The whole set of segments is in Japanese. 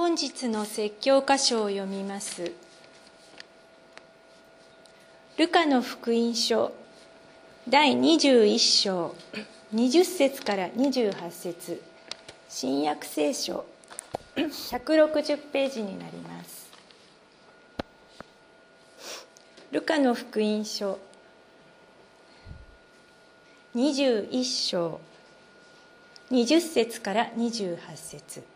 本日の説教箇所を読みます。ルカの福音書第21章20節から28節。新約聖書160ページになります。ルカの福音書21章20節から28節。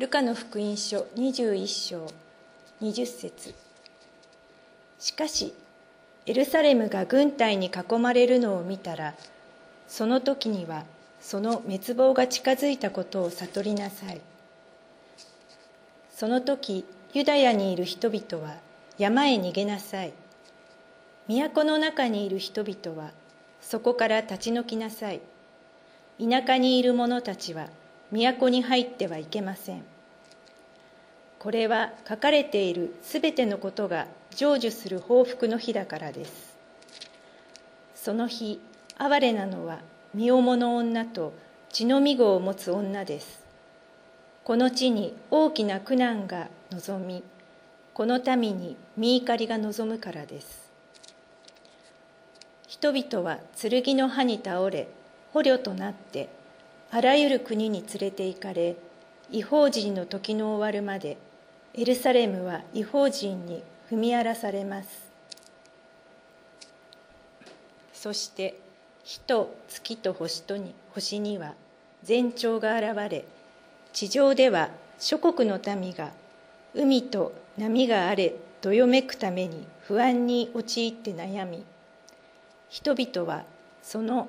ルカの福音書21章20節。しかしエルサレムが軍隊に囲まれるのを見たらその時にはその滅亡が近づいたことを悟りなさい。その時ユダヤにいる人々は山へ逃げなさい。都の中にいる人々はそこから立ち退きなさい。田舎にいる者たちは都に入ってはいけません。これは書かれているすべてのことが成就する報復の日だからです。その日哀れなのは身重の女と血のみ子を持つ女です。この地に大きな苦難が望みこの民に見怒りが望むからです。人々は剣の刃に倒れ捕虜となってあらゆる国に連れて行かれ違法人の時の終わるまでエルサレムは違法人に踏み荒らされます。そして火と月と星とに星には前兆が現れ地上では諸国の民が海と波があれどよめくために不安に陥って悩み人々はその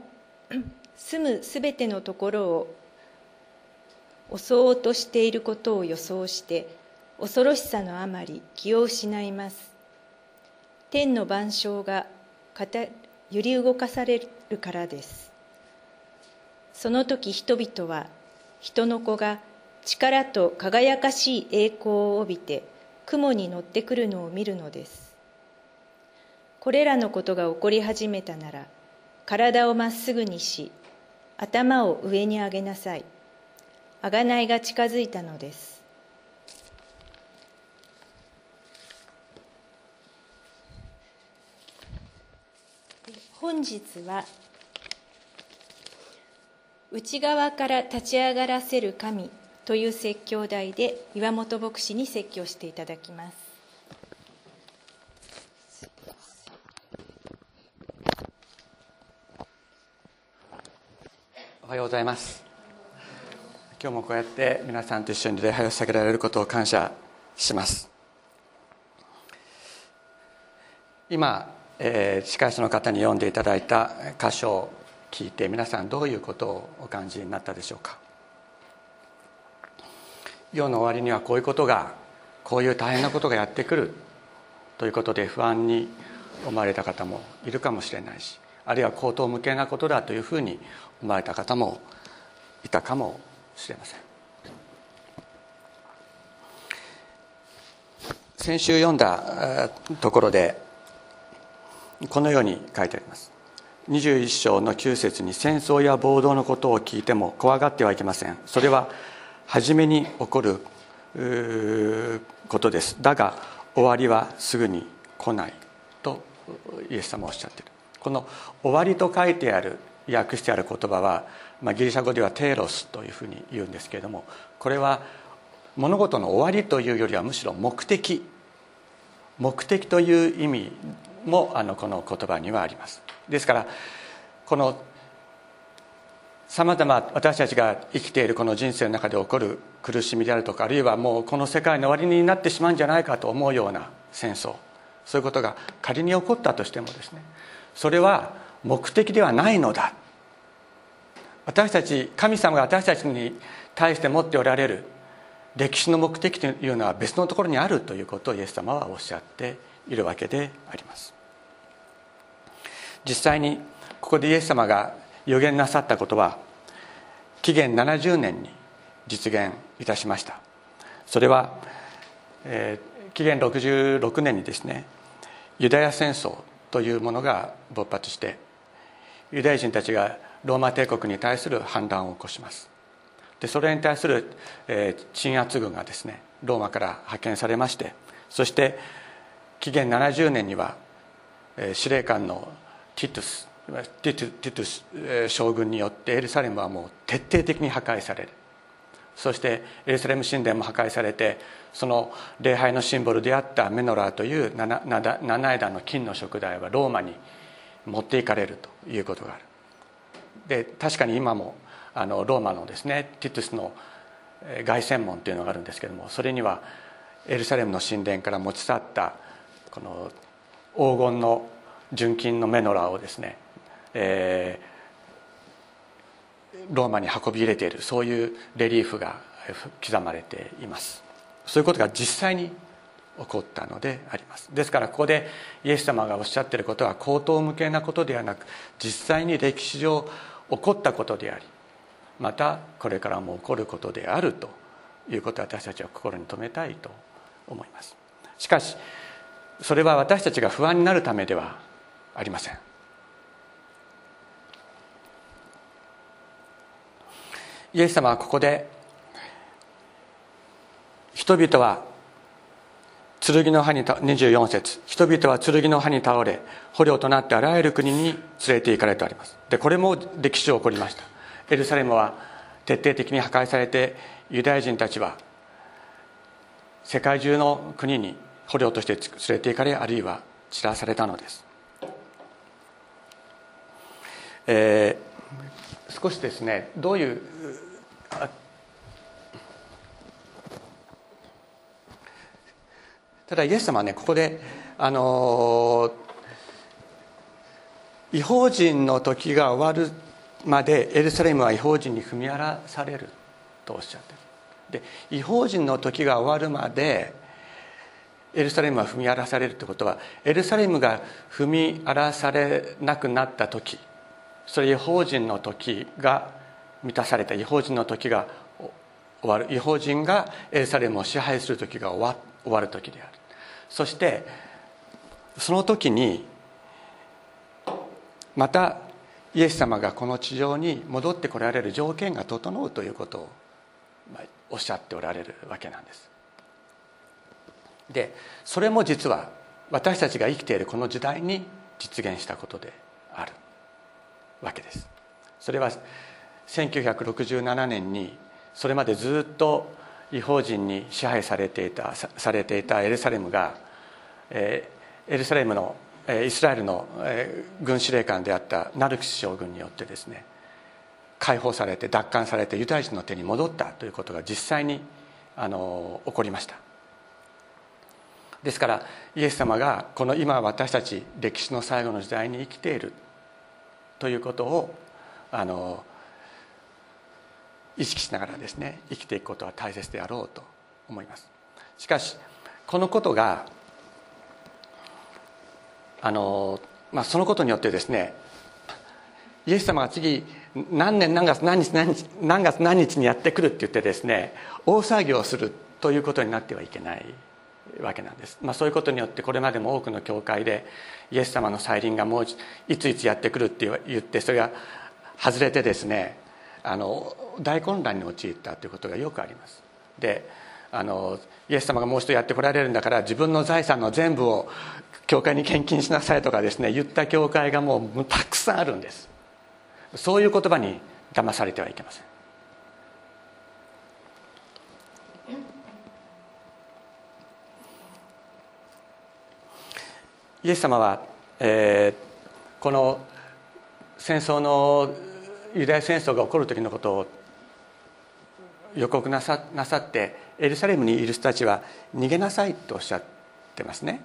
住むすべてのところを襲おうとしていることを予想して恐ろしさのあまり気を失います。天の万象が揺り動かされるからです。その時人々は人の子が力と輝かしい栄光を帯びて雲に乗ってくるのを見るのです。これらのことが起こり始めたなら体をまっすぐにし頭を上に上げなさい。贖いが近づいたのです。本日は内側から立ち上がらせる神という説教題で岩本牧師に説教していただきます。おはようございます。今日もこうやって皆さんと一緒に礼拝を捧げられることを感謝します。今、えー、司会者の方に読んでいただいた箇所を聞いて皆さんどういうことをお感じになったでしょうか。世の終わりにはこういうことがこういう大変なことがやってくるということで不安に思われた方もいるかもしれないしあるいは口頭無形なことだというふうに思われた方もいたかもしれません。先週読んだところでこのように書いてあります。21章の9節に戦争や暴動のことを聞いても怖がってはいけません。それは初めに起こることです。だが終わりはすぐに来ないとイエス様はおっしゃっている。この「終わり」と書いてある訳してある言葉は、まあ、ギリシャ語ではテーロスというふうに言うんですけれどもこれは物事の終わりというよりはむしろ目的。目的という意味もあのこの言葉にはあります。ですからこのさまざま私たちが生きているこの人生の中で起こる苦しみであるとかあるいはもうこの世界の終わりになってしまうんじゃないかと思うような戦争。そういうことが仮に起こったとしてもですね。それは目的ではないのだ。私たち神様が私たちに対して持っておられる歴史の目的というのは別のところにあるということをイエス様はおっしゃっているわけであります。実際にここでイエス様が予言なさったことは紀元70年に実現いたしました。それは、えー、紀元66年にですねユダヤ戦争というものが勃発してユダヤ人たちがローマ帝国に対する反乱を起こします。でそれに対する、えー、鎮圧軍がですねローマから派遣されましてそして紀元70年には、司令官のティトゥスティトゥティトゥス、将軍によってエルサレムはもう徹底的に破壊される。そしてエルサレム神殿も破壊されてその礼拝のシンボルであったメノラーという七七枝の金の食材はローマに持っていかれるということがある。で確かに今もあのローマのですねティトゥスの凱旋門というのがあるんですけどもそれにはエルサレムの神殿から持ち去ったこの黄金の純金のメノラーをですね、えー、ローマに運び入れているそういうレリーフが刻まれています。そういうことが実際に起こったのであります。ですからここでイエス様がおっしゃってることは口頭向けなことではなく実際に歴史上起こったことでありまたこれからも起こることであるということを私たちは心に留めたいと思います。しかしそれは私たちが不安になるためではありません。イエス様はここで人々は剣の刃に24節。人々は剣の刃に倒れ捕虜となってあらゆる国に連れて行かれております。でこれも歴史上起こりました。エルサレムは徹底的に破壊されてユダヤ人たちは世界中の国に捕虜として連れて行かれあるいは散らされたのです、えー、少しですねどういうただイエス様はねここであの違法人の時が終わるまでエルサレムは違法人に踏み荒らされるとおっしゃってる。で違法人の時が終わるまでエルサレムは踏み荒らされるってことはエルサレムが踏み荒らされなくなった時それ違法人の時が満たされた違法人の時が終わる違法人がエルサレムを支配する時が終わ終わる時である。そしてその時にまたイエス様がこの地上に戻ってこられる条件が整うということをおっしゃっておられるわけなんです。でそれも実は私たちが生きているこの時代に実現したことであるわけです。それは1967年にそれまでずっと違法人に支配されていたされていたエルサレムが、えー、エルサレムのえイスラエルのえ軍司令官であったナルクス将軍によってですね解放されて奪還されてユダヤ人の手に戻ったということが実際にあの起こりました。ですからイエス様がこの今私たち歴史の最後の時代に生きているということをあの意識しながらですね生きていくことは大切であろうと思います。しかしこのことがあの、まあ、そのことによってですねイエス様が次何年何月何日何日何月何日にやってくるって言ってですね大騒ぎをするということになってはいけない。わけなんです、まあ、そういうことによってこれまでも多くの教会でイエス様の再臨がもういついつやってくるって言ってそれが外れてですねあの大混乱に陥ったということがよくあります。であのイエス様がもう一度やってこられるんだから自分の財産の全部を教会に献金しなさいとかですね言った教会がもうたくさんあるんです。そういう言葉に騙されてはいけません。イエス様は、えー、この戦争のユダヤ戦争が起こる時のことを予告なさなさってエルサレムにいる人たちは逃げなさいとおっしゃってますね。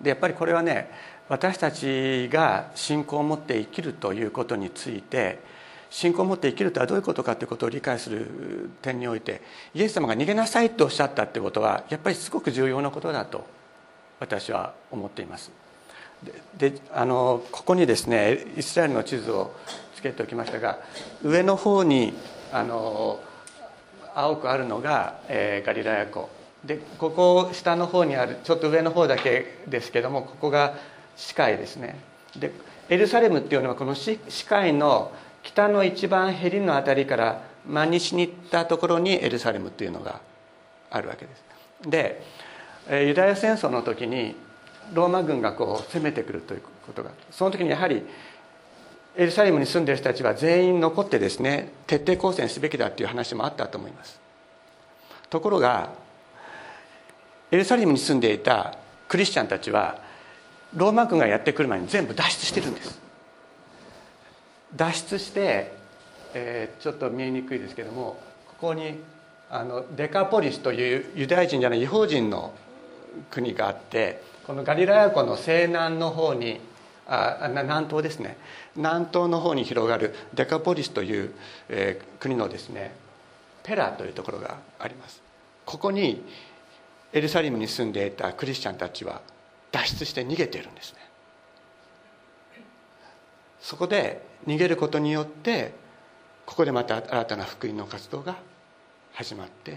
でやっぱりこれはね私たちが信仰を持って生きるということについて信仰を持って生きるとはどういうことかということを理解する点においてイエス様が逃げなさいとおっしゃったってことはやっぱりすごく重要なことだと私は思っています。であのここにですねイスラエルの地図をつけておきましたが上の方にあの青くあるのが、えー、ガリラヤ湖。でここ下の方にあるちょっと上の方だけですけどもここが視界ですね。でエルサレムっていうのはこの視界の北の一番へりの辺りから真西に行ったところにエルサレムっていうのがあるわけです。でユダヤ戦争の時にローマ軍がこう攻めてくるということがその時にやはりエルサレムに住んでる人たちは全員残ってですね徹底抗戦すべきだという話もあったと思います。ところがエルサレムに住んでいたクリスチャンたちはローマ軍がやってくる前に全部脱出してるんです。脱出して、えー、ちょっと見えにくいですけどもここにあのデカポリスというユダヤ人じゃない違法人の国があってこのガリラヤ湖の西南の方にあ南東ですね。南東の方に広がるデカポリスという、えー、国のですねペラというところがあります。ここにエルサレムに住んでいたクリスチャンたちは脱出して逃げているんですね。そこで逃げることによってここでまた新たな福音の活動が始まって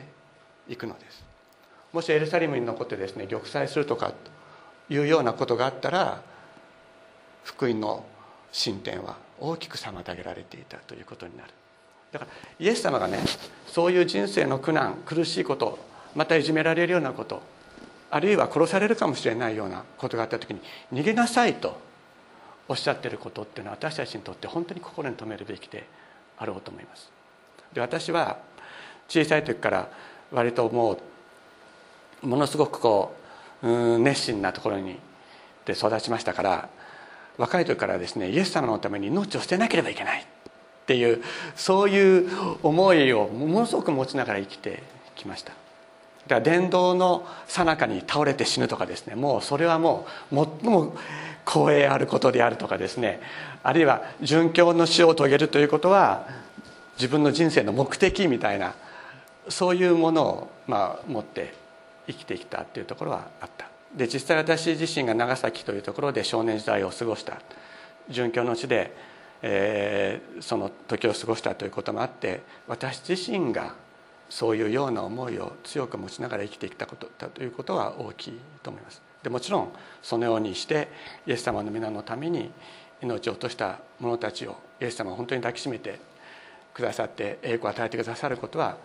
いくのです。もしエルサレムに残ってですね玉砕するとかいうようなことがあったら福音の進展は大きく妨げられていたということになる。だからイエス様がねそういう人生の苦難苦しいことまたいじめられるようなことあるいは殺されるかもしれないようなことがあった時に逃げなさいとおっしゃってることっていうのは私たちにとって本当に心に留めるべきであろうと思います。で私は小さい時から割ともうものすごくこう熱心なところにで育ちましたから若い時からですねイエス様のために命を捨てなければいけないっていうそういう思いをものすごく持ちながら生きてきました。だから伝道の最中に倒れて死ぬとかですねもうそれはもう最も光栄あることであるとかですねあるいは殉教の死を遂げるということは自分の人生の目的みたいなそういうものを、まあ、持って生きてきたっていうところはあった。で実際私自身が長崎というところで少年時代を過ごした。殉教の地で、えー、その時を過ごしたということもあって私自身がそういうような思いを強く持ちながら生きてきたことだということは大きいと思います。でもちろんそのようにしてイエス様の皆のために命を落とした者たちをイエス様を本当に抱きしめてくださって栄光を与えてくださることは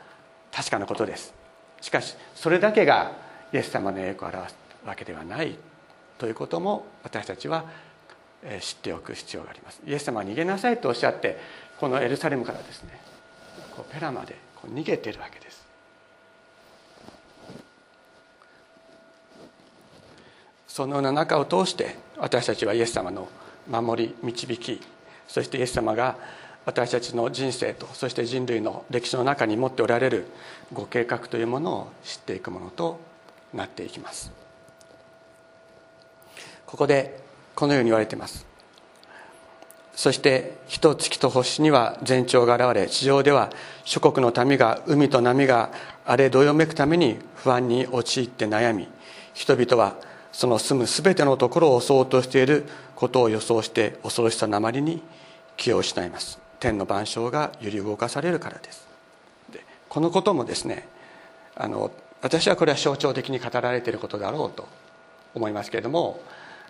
確かなことです。しかしそれだけがイエス様の栄光を表すわけではないということも私たちは知っておく必要があります。イエス様は逃げなさいとおっしゃってこのエルサレムからですねこうペラまでこう逃げてるわけです。そのような中を通して私たちはイエス様の守り導きそしてイエス様が私たちの人生とそして人類の歴史の中に持っておられるご計画というものを知っていくものとなっていきます。ここでこのように言われています。そして人月と星には前兆が現れ地上では諸国の民が海と波が荒れどよめくために不安に陥って悩み人々はその住む全てのところを襲おうとしていることを予想して恐ろしさのあまりに気を失います。天の万象が揺り動かされるからです。でこのこともですねあの私はこれは象徴的に語られていることだろうと思いますけれども、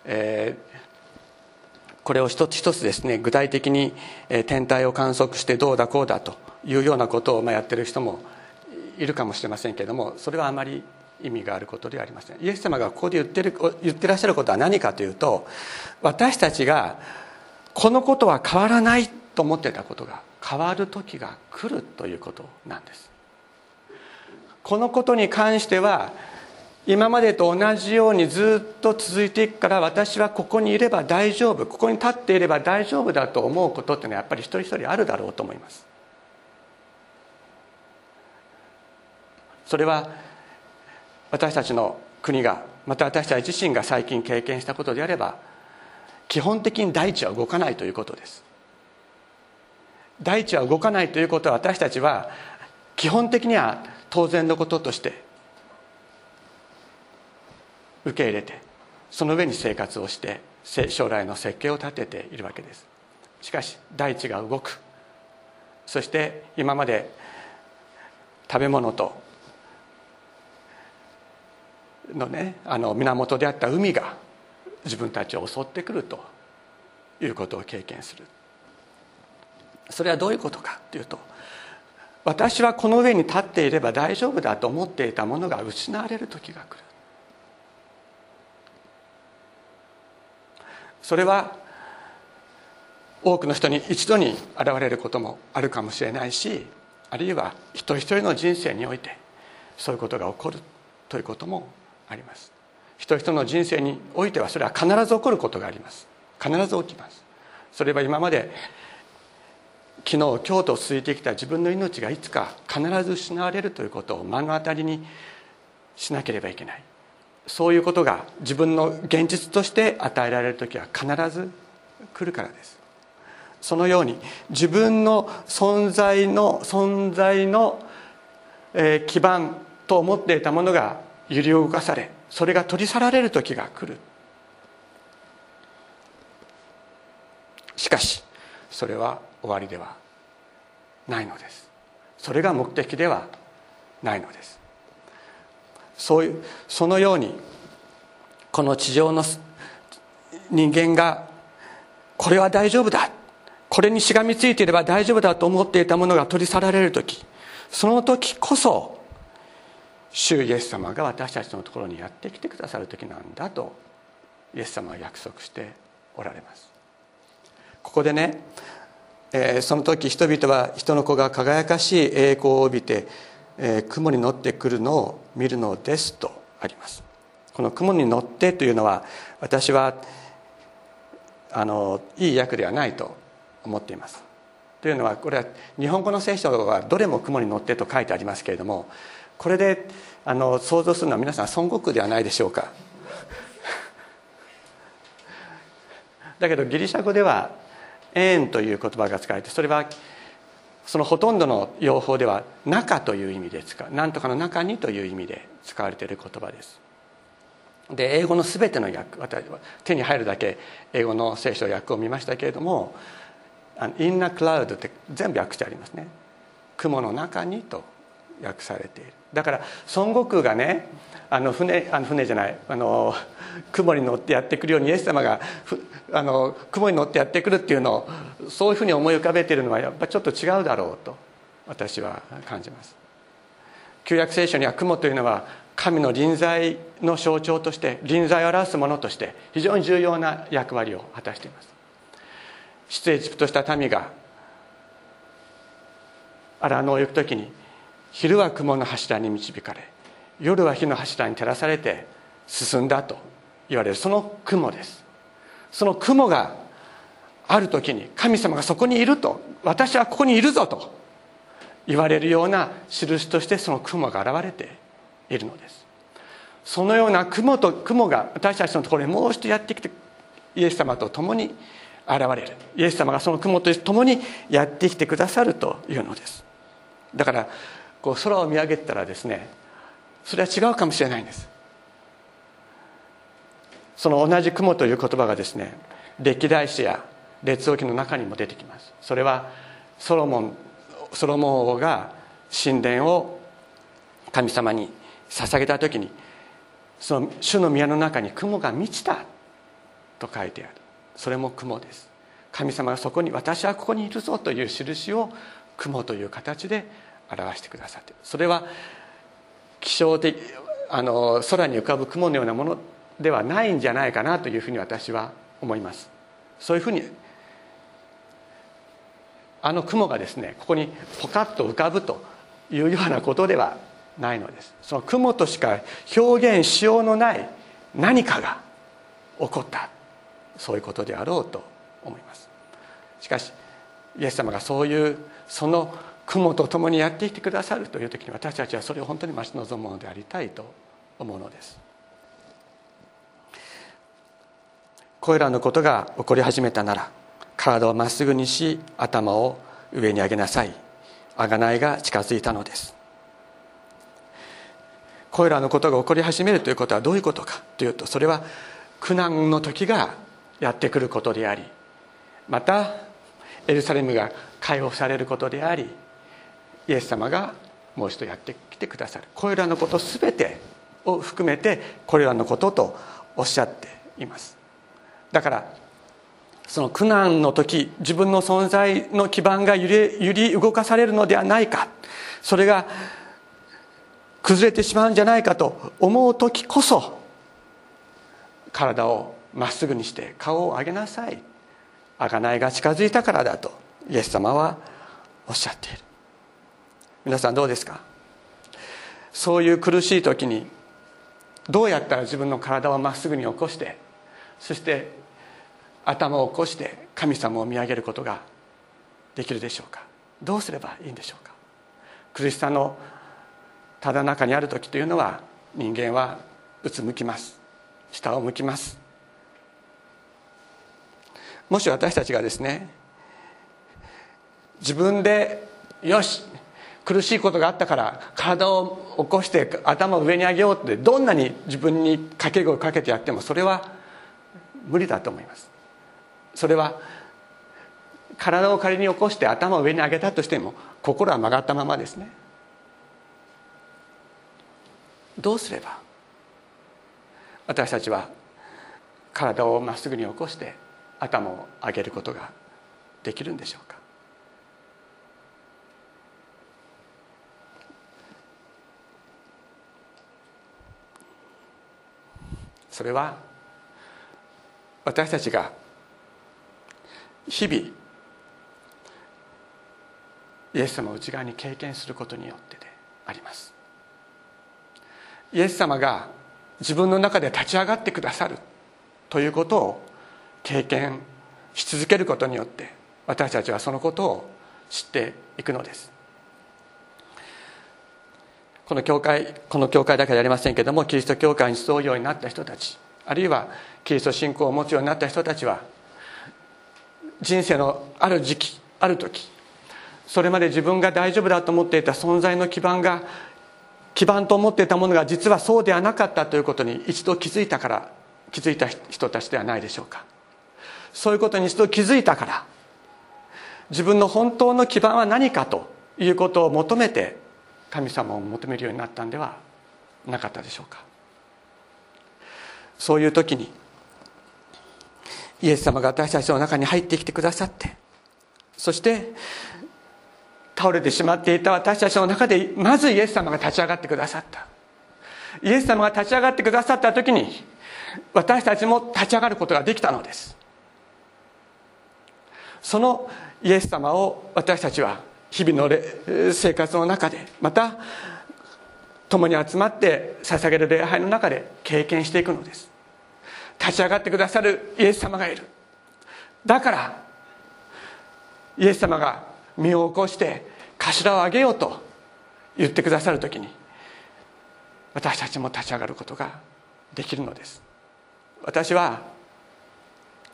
えー、これを一つ一つですね具体的に天体を観測してどうだこうだというようなことをまあやってる人もいるかもしれませんけれどもそれはあまり意味があることではありません。イエス様がここで言ってる言ってらっしゃることは何かというと私たちがこのことは変わらないと思ってたことが変わる時が来るということなんです。このことに関しては今までと同じようにずっと続いていくから私はここにいれば大丈夫ここに立っていれば大丈夫だと思うことっていうのはやっぱり一人一人あるだろうと思います。それは私たちの国がまた私たち自身が最近経験したことであれば基本的に大地は動かないということです。大地は動かないということは私たちは基本的には当然のこととして受け入れてその上に生活をして将来の設計を立てているわけです。しかし大地が動く。そして今まで食べ物とのねあの源であった海が自分たちを襲ってくるということを経験する。それはどういうことかというと私はこの上に立っていれば大丈夫だと思っていたものが失われる時が来る。それは多くの人に一度に現れることもあるかもしれないしあるいは一人一人の人生においてそういうことが起こるということもあります。人一人の人生においてはそれは必ず起こることがあります。必ず起きます。それは今まで昨日今日と続いてきた自分の命がいつか必ず失われるということを目の当たりにしなければいけない。そういうことが自分の現実として与えられる時は必ず来るからです。そのように自分の存在の存在の、え基盤と思っていたものが揺り動かされそれが取り去られる時が来る。しかしそれは終わりではないのです。それが目的ではないのです。そういうそのようにこの地上の人間がこれは大丈夫だ。これにしがみついていれば大丈夫だと思っていたものが取り去られる時。その時こそ主イエス様が私たちのところにやってきてくださる時なんだとイエス様は約束しておられます。ここでね、その時人々は人の子が輝かしい栄光を帯びて、えー、雲に乗ってくるのを見るのですとあります。この雲に乗ってというのは私はあのいい訳ではないと思っています。というのはこれは日本語の聖書はどれも雲に乗ってと書いてありますけれどもこれであの想像するのは皆さん孫悟空ではないでしょうか。だけどギリシャ語では「縁」という言葉が使われてそれはそのほとんどの用法では「中」という意味で使う何とかの中にという意味で使われている言葉です。で英語の全ての訳私は手に入るだけ英語の聖書訳を見ましたけれども「インナークラウド」って全部訳してありますね。雲の中にと訳されている。だから孫悟空がねあの船あの船じゃないあの雲に乗ってやってくるようにイエス様があの雲に乗ってやってくるっていうのをそういうふうに思い浮かべているのはやっぱちょっと違うだろうと私は感じます。旧約聖書には雲というのは神の臨在の象徴として臨在を表すものとして非常に重要な役割を果たしています。出エジプトした民が荒野を行く時に昼は雲の柱に導かれ夜は火の柱に照らされて進んだと言われる。その雲です。その雲がある時に神様がそこにいると私はここにいるぞと言われるような印としてその雲が現れているのです。そのような雲と雲が私たちのところにもう一度やってきてイエス様と共に現れる。イエス様がその雲と共にやってきてくださるというのです。だからこう空を見上げたらですねそれは違うかもしれないんです。その同じ雲という言葉がですね歴代史や列王記の中にも出てきます。それはソロモンソロモン王が神殿を神様に捧げた時にその主の宮の中に雲が満ちたと書いてある。それも雲です。神様がそこに私はここにいるぞという印を雲という形で表してくださってる。それは気象的あの空に浮かぶ雲のようなものではないんじゃないかなというふうに私は思います。そういうふうにあの雲がですねここにポカッと浮かぶというようなことではないのです。その雲としか表現しようのない何かが起こった。そういうことであろうと思います。しかしイエス様がそういうその雲と共にやってきてくださるという時に私たちはそれを本当に待ち望むものでありたいと思うのです。これらのことが起こり始めたなら体をまっすぐにし頭を上に上げなさい。贖いが近づいたのです。これらのことが起こり始めるということはどういうことかというとそれは苦難の時がやってくることでありまたエルサレムが解放されることでありイエス様がもう一度やってきてくださる。これらのこと全てを含めてこれらのこととおっしゃっています。だからその苦難の時自分の存在の基盤が揺れ揺り動かされるのではないか。それが崩れてしまうんじゃないかと思う時こそ体をまっすぐにして顔を上げなさい。贖いが近づいたからだとイエス様はおっしゃっている。皆さんどうですか？そういう苦しい時にどうやったら自分の体をまっすぐに起こしてそして頭を起こして神様を見上げることができるでしょうか？どうすればいいんでしょうか？苦しさのただ中にある時というのは人間はうつむきます。下を向きます。もし私たちがですね自分でよし苦しいことがあったから体を起こして頭を上に上げようってどんなに自分に掛け声をかけてやってもそれは無理だと思います。それは体を仮に起こして頭を上に上げたとしても心は曲がったままですね。どうすれば私たちは体をまっすぐに起こして頭を上げることができるんでしょうかそれは私たちが日々イエス様を内側に経験することによってであります。イエス様が自分の中で立ち上がってくださるということを経験し続けることによって私たちはそのことを知っていくのです。この教会この教会だけでありませんけどもキリスト教会に集うようになった人たちあるいはキリスト信仰を持つようになった人たちは人生のある時期ある時それまで自分が大丈夫だと思っていた存在の基盤が基盤と思っていたものが実はそうではなかったということに一度気づいたから気づいた人たちではないでしょうか。そういうことに一度気づいたから自分の本当の基盤は何かということを求めて神様を求めるようになったんではなかったでしょうか。そういう時にイエス様が私たちの中に入ってきてくださってそして倒れてしまっていた私たちの中でまずイエス様が立ち上がってくださった。イエス様が立ち上がってくださった時に私たちも立ち上がることができたのです。そのイエス様を私たちは日々の生活の中でまた共に集まって捧げる礼拝の中で経験していくのです。立ち上がってくださるイエス様がいる。だからイエス様が身を起こして頭を上げようと言ってくださる時に私たちも立ち上がることができるのです。私は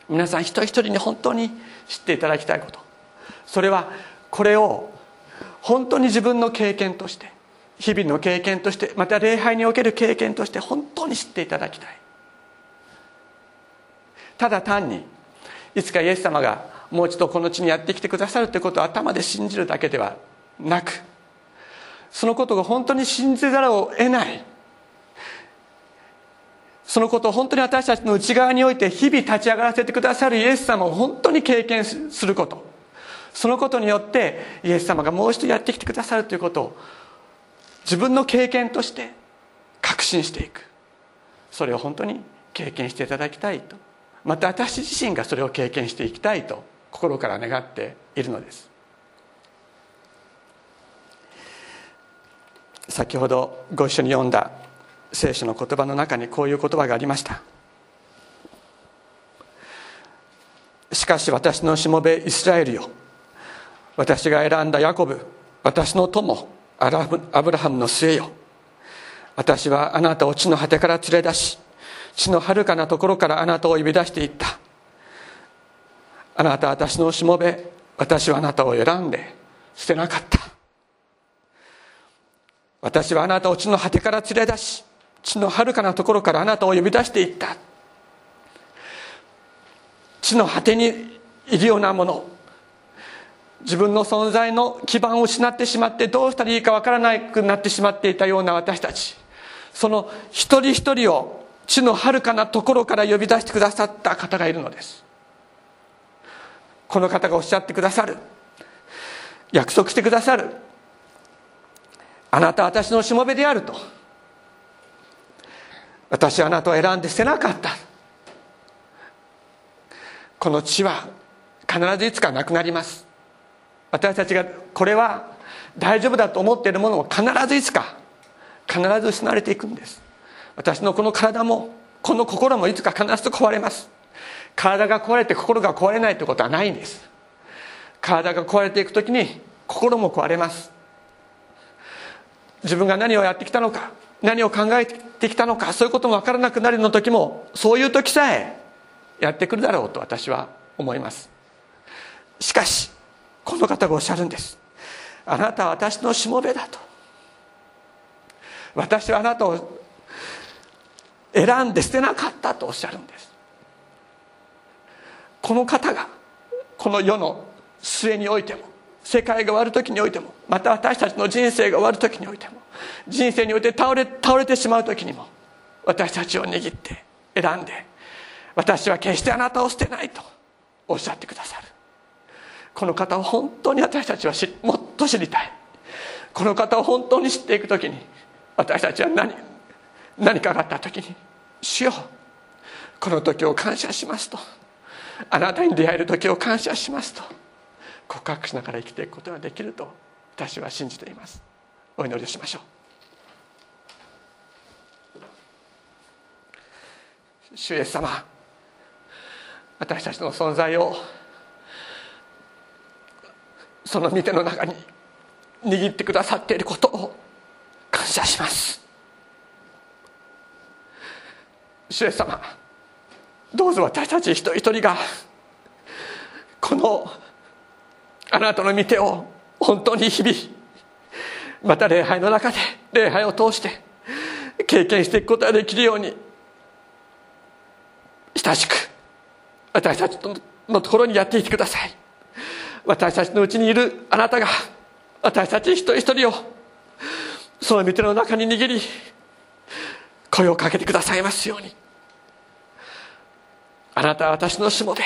皆さん一人一人に本当に知っていただきたいこと。それはこれを本当に自分の経験として日々の経験としてまた礼拝における経験として本当に知っていただきたい。ただ単にいつかイエス様がもう一度この地にやってきてくださるということを頭で信じるだけではなくそのことが本当に信じざるを得ない。そのことを本当に私たちの内側において日々立ち上がらせてくださるイエス様を本当に経験すること。そのことによってイエス様がもう一度やってきてくださるということを自分の経験として確信していく。それを本当に経験していただきたいと。また私自身がそれを経験していきたいと心から願っているのです。先ほどご一緒に読んだ聖書の言葉の中にこういう言葉がありました。しかし私のしもべイスラエルよ。私が選んだヤコブ私の友アブラハムの末よ。私はあなたを地の果てから連れ出し地の遥かなところからあなたを呼び出していった。あなたは私のしもべ私はあなたを選んで捨てなかった。私はあなたを地の果てから連れ出し地の遥かなところからあなたを呼び出していった。地の果てにいるようなもの自分の存在の基盤を失ってしまってどうしたらいいかわからなくなってしまっていたような私たち。その一人一人を地の遥かなところから呼び出してくださった方がいるのです。この方がおっしゃってくださる。約束してくださる。あなたは私のしもべであると。私はあなたを選んで捨てなかった。この地は必ずいつかなくなります。私たちがこれは大丈夫だと思っているものも必ずいつか必ず失われていくんです。私のこの体もこの心もいつか必ず壊れます。体が壊れて心が壊れないということはないんです。体が壊れていく時に心も壊れます。自分が何をやってきたのか何を考えてきたのかそういうことも分からなくなるの時もそういう時さえやってくるだろうと私は思います。しかしこの方がおっしゃるんです。あなたは私のしもべだと。私はあなたを選んで捨てなかったとおっしゃるんです。この方がこの世の末においても世界が終わる時においてもまた私たちの人生が終わる時においても人生において倒れ倒れてしまう時にも私たちを握って選んで私は決してあなたを捨てないとおっしゃってくださる。この方を本当に私たちはもっと知りたい。この方を本当に知っていく時に私たちは何何かがあった時に「主よこの時を感謝します」と「あなたに出会える時を感謝します」と。告白しながら生きていくことができると私は信じています。お祈りをしましょう。主イエス様私たちの存在をその見ての中に握ってくださっていることを感謝します。主様どうぞ私たち一人一人がこのあなたの見てを本当に日々また礼拝の中で礼拝を通して経験していくことができるように親しく私たちのところにやっていてください。私たちのうちにいるあなたが私たち一人一人をその御手の中に握り声をかけてくださいますように。あなたは私のしもべ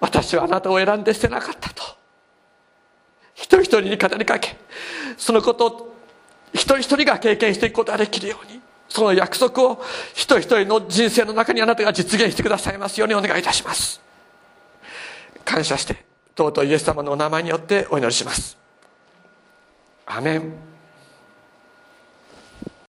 私はあなたを選んで捨てなかったと。一人一人に語りかけそのことを一人一人が経験していくことができるようにその約束を一人一人の人生の中にあなたが実現してくださいますようにお願いいたします。感謝して尊いイエス様のお名前によってお祈りします。アメン。